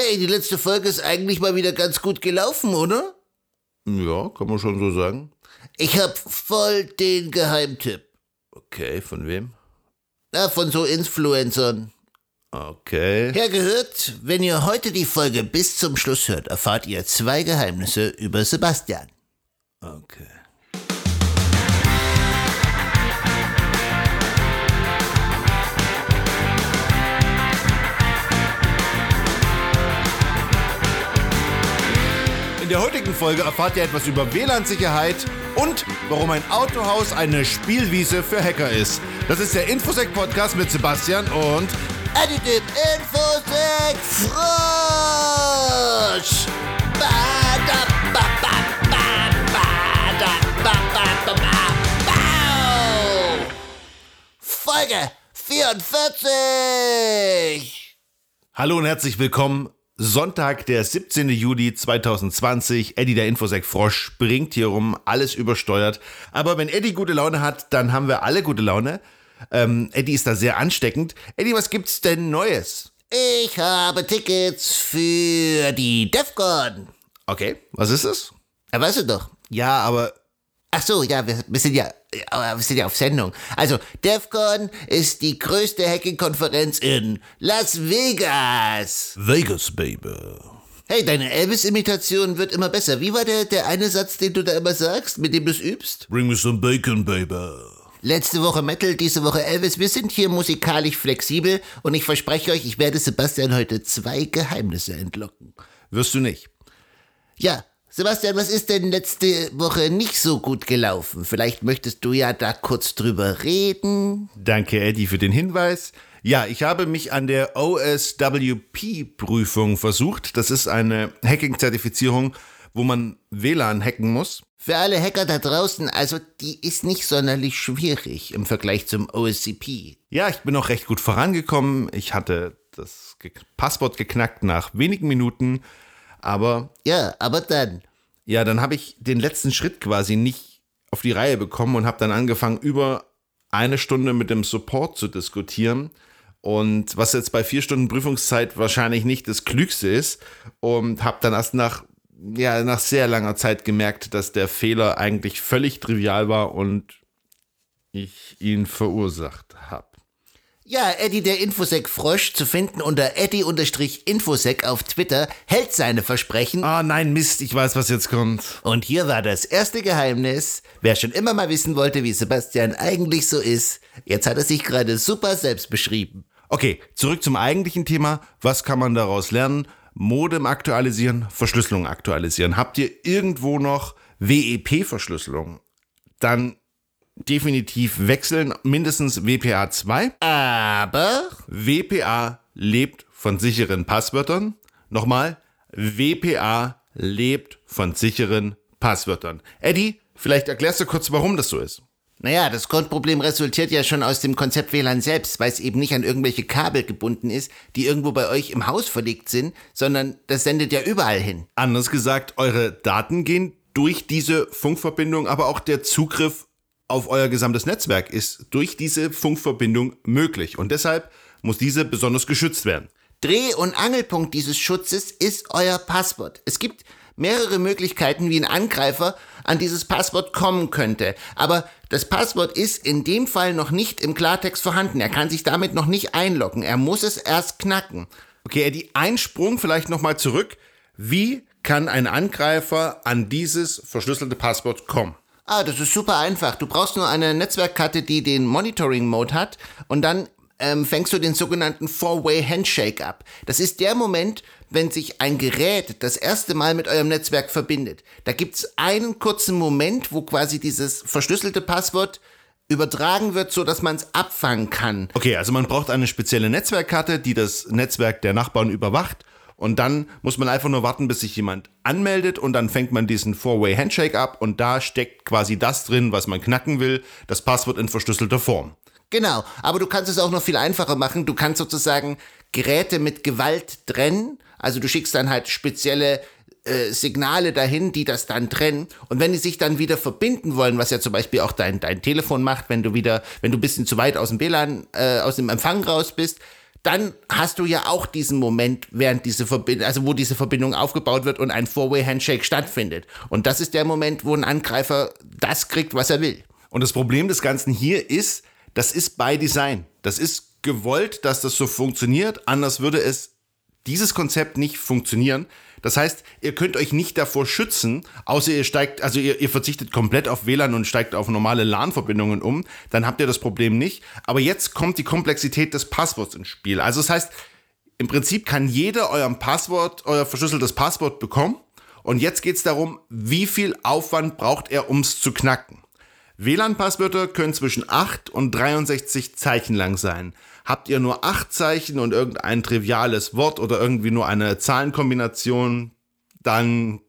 Hey, die letzte Folge ist eigentlich mal wieder ganz gut gelaufen, oder? Ja, kann man schon so sagen. Ich hab voll den Geheimtipp. Okay, von wem? Na, von so Influencern. Okay. Ja, gehört, wenn ihr heute die Folge bis zum Schluss hört, erfahrt ihr zwei Geheimnisse über Sebastian. Okay. Heutigen Folge erfahrt ihr etwas über WLAN-Sicherheit und warum ein Autohaus eine Spielwiese für Hacker ist. Das ist der Infosec-Podcast mit Sebastian und Additive Infosec Frosch! Folge 44! Hallo und herzlich willkommen. Sonntag, der 17. Juli 2020. Eddie, der Infosec Frosch, springt hier rum, alles übersteuert. Aber wenn Eddie gute Laune hat, dann haben wir alle gute Laune. Ähm, Eddie ist da sehr ansteckend. Eddie, was gibt's denn Neues? Ich habe Tickets für die DEFCON. Okay, was ist es? Ja, weißt du doch. Ja, aber Ach so, ja, wir, wir sind ja, aber wir sind ja auf Sendung. Also, DEFCON ist die größte Hacking-Konferenz in Las Vegas. Vegas, Baby. Hey, deine Elvis-Imitation wird immer besser. Wie war der, der eine Satz, den du da immer sagst, mit dem du es übst? Bring me some bacon, baby. Letzte Woche Metal, diese Woche Elvis. Wir sind hier musikalisch flexibel und ich verspreche euch, ich werde Sebastian heute zwei Geheimnisse entlocken. Wirst du nicht. Ja, Sebastian, was ist denn letzte Woche nicht so gut gelaufen? Vielleicht möchtest du ja da kurz drüber reden. Danke, Eddie, für den Hinweis. Ja, ich habe mich an der OSWP-Prüfung versucht. Das ist eine Hacking-Zertifizierung, wo man WLAN hacken muss. Für alle Hacker da draußen, also die ist nicht sonderlich schwierig im Vergleich zum OSCP. Ja, ich bin auch recht gut vorangekommen. Ich hatte das Passwort geknackt nach wenigen Minuten. Aber Ja, aber dann. Ja, dann habe ich den letzten Schritt quasi nicht auf die Reihe bekommen und habe dann angefangen, über eine Stunde mit dem Support zu diskutieren. Und was jetzt bei vier Stunden Prüfungszeit wahrscheinlich nicht das Klügste ist. Und habe dann erst nach, ja, nach sehr langer Zeit gemerkt, dass der Fehler eigentlich völlig trivial war und ich ihn verursacht habe. Ja, Eddie der Infosec-Frosch zu finden unter Eddie-Infosec auf Twitter hält seine Versprechen. Ah, nein, Mist, ich weiß, was jetzt kommt. Und hier war das erste Geheimnis. Wer schon immer mal wissen wollte, wie Sebastian eigentlich so ist, jetzt hat er sich gerade super selbst beschrieben. Okay, zurück zum eigentlichen Thema. Was kann man daraus lernen? Modem aktualisieren, Verschlüsselung aktualisieren. Habt ihr irgendwo noch WEP-Verschlüsselung? Dann definitiv wechseln, mindestens WPA 2. Aber WPA lebt von sicheren Passwörtern. Nochmal, WPA lebt von sicheren Passwörtern. Eddie, vielleicht erklärst du kurz, warum das so ist. Naja, das Grundproblem resultiert ja schon aus dem Konzept WLAN selbst, weil es eben nicht an irgendwelche Kabel gebunden ist, die irgendwo bei euch im Haus verlegt sind, sondern das sendet ja überall hin. Anders gesagt, eure Daten gehen durch diese Funkverbindung, aber auch der Zugriff auf euer gesamtes Netzwerk ist durch diese Funkverbindung möglich. Und deshalb muss diese besonders geschützt werden. Dreh- und Angelpunkt dieses Schutzes ist euer Passwort. Es gibt mehrere Möglichkeiten, wie ein Angreifer an dieses Passwort kommen könnte. Aber das Passwort ist in dem Fall noch nicht im Klartext vorhanden. Er kann sich damit noch nicht einloggen. Er muss es erst knacken. Okay, Eddie, ein Sprung vielleicht nochmal zurück. Wie kann ein Angreifer an dieses verschlüsselte Passwort kommen? Ah, das ist super einfach. Du brauchst nur eine Netzwerkkarte, die den Monitoring-Mode hat und dann ähm, fängst du den sogenannten Four-Way Handshake ab. Das ist der Moment, wenn sich ein Gerät das erste Mal mit eurem Netzwerk verbindet. Da gibt's einen kurzen Moment, wo quasi dieses verschlüsselte Passwort übertragen wird, so dass man es abfangen kann. Okay, also man braucht eine spezielle Netzwerkkarte, die das Netzwerk der Nachbarn überwacht. Und dann muss man einfach nur warten, bis sich jemand anmeldet und dann fängt man diesen Four-Way Handshake ab und da steckt quasi das drin, was man knacken will, das Passwort in verschlüsselter Form. Genau, aber du kannst es auch noch viel einfacher machen. Du kannst sozusagen Geräte mit Gewalt trennen. Also du schickst dann halt spezielle äh, Signale dahin, die das dann trennen. Und wenn die sich dann wieder verbinden wollen, was ja zum Beispiel auch dein, dein Telefon macht, wenn du wieder, wenn du ein bisschen zu weit aus dem WLAN, äh, aus dem Empfang raus bist, dann hast du ja auch diesen Moment, während diese Verbindung, also wo diese Verbindung aufgebaut wird und ein Four-Way-Handshake stattfindet. Und das ist der Moment, wo ein Angreifer das kriegt, was er will. Und das Problem des Ganzen hier ist, das ist by Design. Das ist gewollt, dass das so funktioniert. Anders würde es dieses Konzept nicht funktionieren. Das heißt, ihr könnt euch nicht davor schützen, außer ihr steigt, also ihr, ihr verzichtet komplett auf WLAN und steigt auf normale LAN-Verbindungen um, dann habt ihr das Problem nicht. Aber jetzt kommt die Komplexität des Passworts ins Spiel. Also das heißt, im Prinzip kann jeder euer Passwort, euer verschlüsseltes Passwort bekommen. Und jetzt geht es darum, wie viel Aufwand braucht er, um es zu knacken. WLAN-Passwörter können zwischen 8 und 63 Zeichen lang sein. Habt ihr nur 8 Zeichen und irgendein triviales Wort oder irgendwie nur eine Zahlenkombination, dann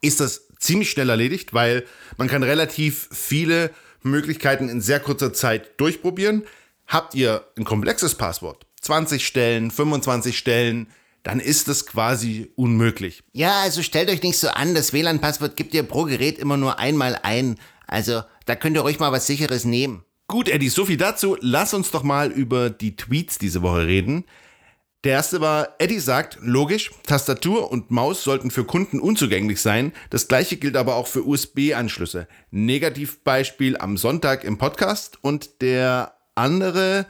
ist das ziemlich schnell erledigt, weil man kann relativ viele Möglichkeiten in sehr kurzer Zeit durchprobieren. Habt ihr ein komplexes Passwort, 20 Stellen, 25 Stellen, dann ist es quasi unmöglich. Ja, also stellt euch nicht so an, das WLAN-Passwort gibt ihr pro Gerät immer nur einmal ein. Also da könnt ihr euch mal was Sicheres nehmen. Gut, Eddie, so viel dazu. Lass uns doch mal über die Tweets diese Woche reden. Der erste war, Eddie sagt, logisch, Tastatur und Maus sollten für Kunden unzugänglich sein. Das gleiche gilt aber auch für USB-Anschlüsse. Negativbeispiel am Sonntag im Podcast. Und der andere,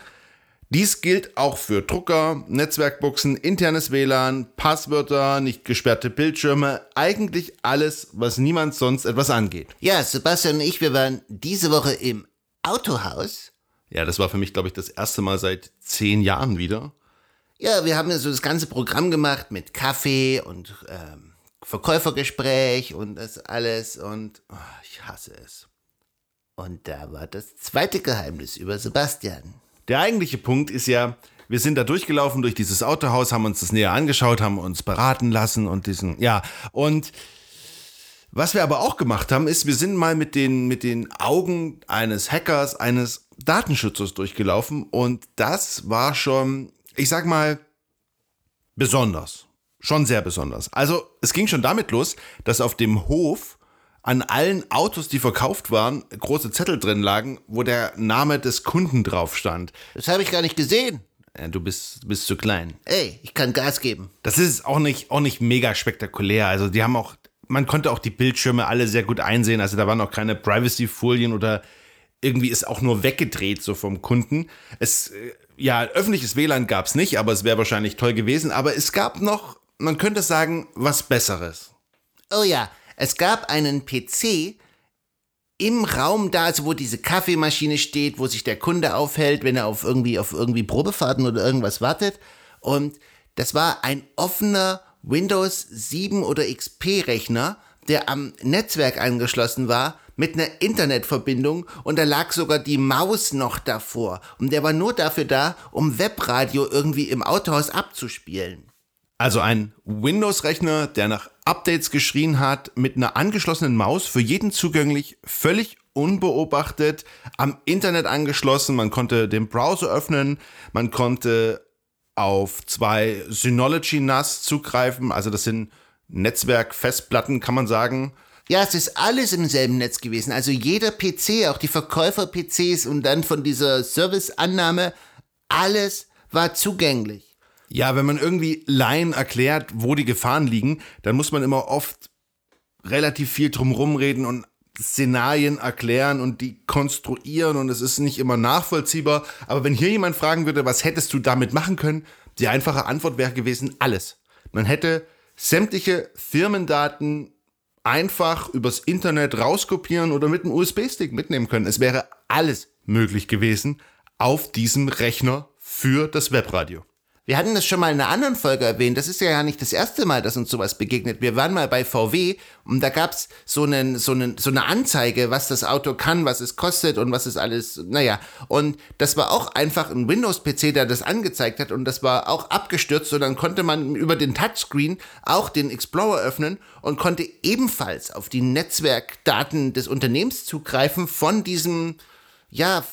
dies gilt auch für Drucker, Netzwerkbuchsen, internes WLAN, Passwörter, nicht gesperrte Bildschirme, eigentlich alles, was niemand sonst etwas angeht. Ja, Sebastian und ich, wir waren diese Woche im Autohaus. Ja, das war für mich, glaube ich, das erste Mal seit zehn Jahren wieder. Ja, wir haben ja so das ganze Programm gemacht mit Kaffee und ähm, Verkäufergespräch und das alles und oh, ich hasse es. Und da war das zweite Geheimnis über Sebastian. Der eigentliche Punkt ist ja, wir sind da durchgelaufen durch dieses Autohaus, haben uns das näher angeschaut, haben uns beraten lassen und diesen, ja, und was wir aber auch gemacht haben, ist, wir sind mal mit den, mit den Augen eines Hackers, eines Datenschützers durchgelaufen und das war schon, ich sag mal, besonders. Schon sehr besonders. Also, es ging schon damit los, dass auf dem Hof an allen Autos, die verkauft waren, große Zettel drin lagen, wo der Name des Kunden drauf stand. Das habe ich gar nicht gesehen. Ja, du bist, bist zu klein. Ey, ich kann Gas geben. Das ist auch nicht, auch nicht mega spektakulär. Also die haben auch, man konnte auch die Bildschirme alle sehr gut einsehen. Also da waren auch keine Privacy-Folien oder irgendwie ist auch nur weggedreht so vom Kunden. Es, äh, ja, öffentliches WLAN gab es nicht, aber es wäre wahrscheinlich toll gewesen. Aber es gab noch, man könnte sagen, was Besseres. Oh ja, es gab einen PC im Raum da, also wo diese Kaffeemaschine steht, wo sich der Kunde aufhält, wenn er auf irgendwie, auf irgendwie Probefahrten oder irgendwas wartet. Und das war ein offener Windows 7 oder XP-Rechner, der am Netzwerk angeschlossen war mit einer Internetverbindung und da lag sogar die Maus noch davor. Und der war nur dafür da, um Webradio irgendwie im Autohaus abzuspielen. Also ein Windows-Rechner, der nach Updates geschrien hat, mit einer angeschlossenen Maus, für jeden zugänglich, völlig unbeobachtet, am Internet angeschlossen. Man konnte den Browser öffnen, man konnte auf zwei Synology NAS zugreifen, also das sind Netzwerkfestplatten, kann man sagen. Ja, es ist alles im selben Netz gewesen. Also jeder PC, auch die Verkäufer-PCs und dann von dieser Serviceannahme, alles war zugänglich. Ja, wenn man irgendwie Laien erklärt, wo die Gefahren liegen, dann muss man immer oft relativ viel drumherum reden und Szenarien erklären und die konstruieren und es ist nicht immer nachvollziehbar. Aber wenn hier jemand fragen würde, was hättest du damit machen können, die einfache Antwort wäre gewesen, alles. Man hätte sämtliche Firmendaten einfach übers Internet rauskopieren oder mit einem USB-Stick mitnehmen können. Es wäre alles möglich gewesen auf diesem Rechner für das Webradio. Wir hatten das schon mal in einer anderen Folge erwähnt. Das ist ja nicht das erste Mal, dass uns sowas begegnet. Wir waren mal bei VW und da gab's so, einen, so, einen, so eine Anzeige, was das Auto kann, was es kostet und was es alles, naja. Und das war auch einfach ein Windows-PC, der das angezeigt hat und das war auch abgestürzt und dann konnte man über den Touchscreen auch den Explorer öffnen und konnte ebenfalls auf die Netzwerkdaten des Unternehmens zugreifen von diesem ja,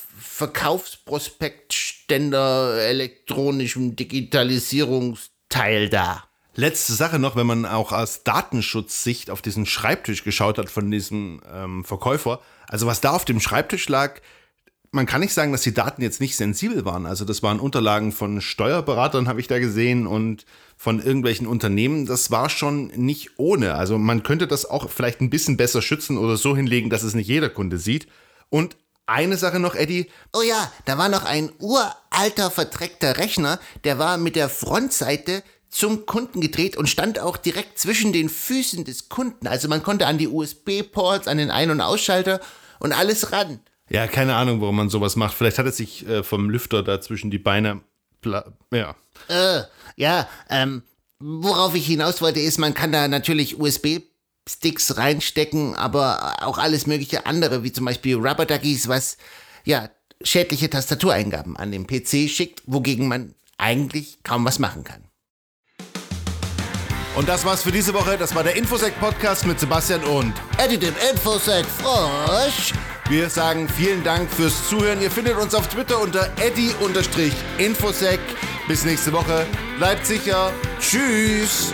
Verkaufsprospektständer elektronischen Digitalisierungsteil da. Letzte Sache noch, wenn man auch aus Datenschutzsicht auf diesen Schreibtisch geschaut hat von diesem ähm, Verkäufer. Also was da auf dem Schreibtisch lag, man kann nicht sagen, dass die Daten jetzt nicht sensibel waren. Also das waren Unterlagen von Steuerberatern, habe ich da gesehen, und von irgendwelchen Unternehmen. Das war schon nicht ohne. Also man könnte das auch vielleicht ein bisschen besser schützen oder so hinlegen, dass es nicht jeder Kunde sieht. Und eine Sache noch, Eddie. Oh ja, da war noch ein uralter verdreckter Rechner, der war mit der Frontseite zum Kunden gedreht und stand auch direkt zwischen den Füßen des Kunden. Also man konnte an die USB-Ports, an den Ein- und Ausschalter und alles ran. Ja, keine Ahnung, warum man sowas macht. Vielleicht hat es sich äh, vom Lüfter da zwischen die Beine. Ja. Äh, ja, ähm, worauf ich hinaus wollte, ist, man kann da natürlich USB-Sticks reinstecken, aber auch alles mögliche andere, wie zum Beispiel Rubber Duckies, was ja schädliche Tastatureingaben an den PC schickt, wogegen man eigentlich kaum was machen kann. Und das war's für diese Woche. Das war der Infosec-Podcast mit Sebastian und Eddie dem Infosec Frosch. Wir sagen vielen Dank fürs Zuhören. Ihr findet uns auf Twitter unter eddie-infosec. Bis nächste Woche. Bleibt sicher. Tschüss.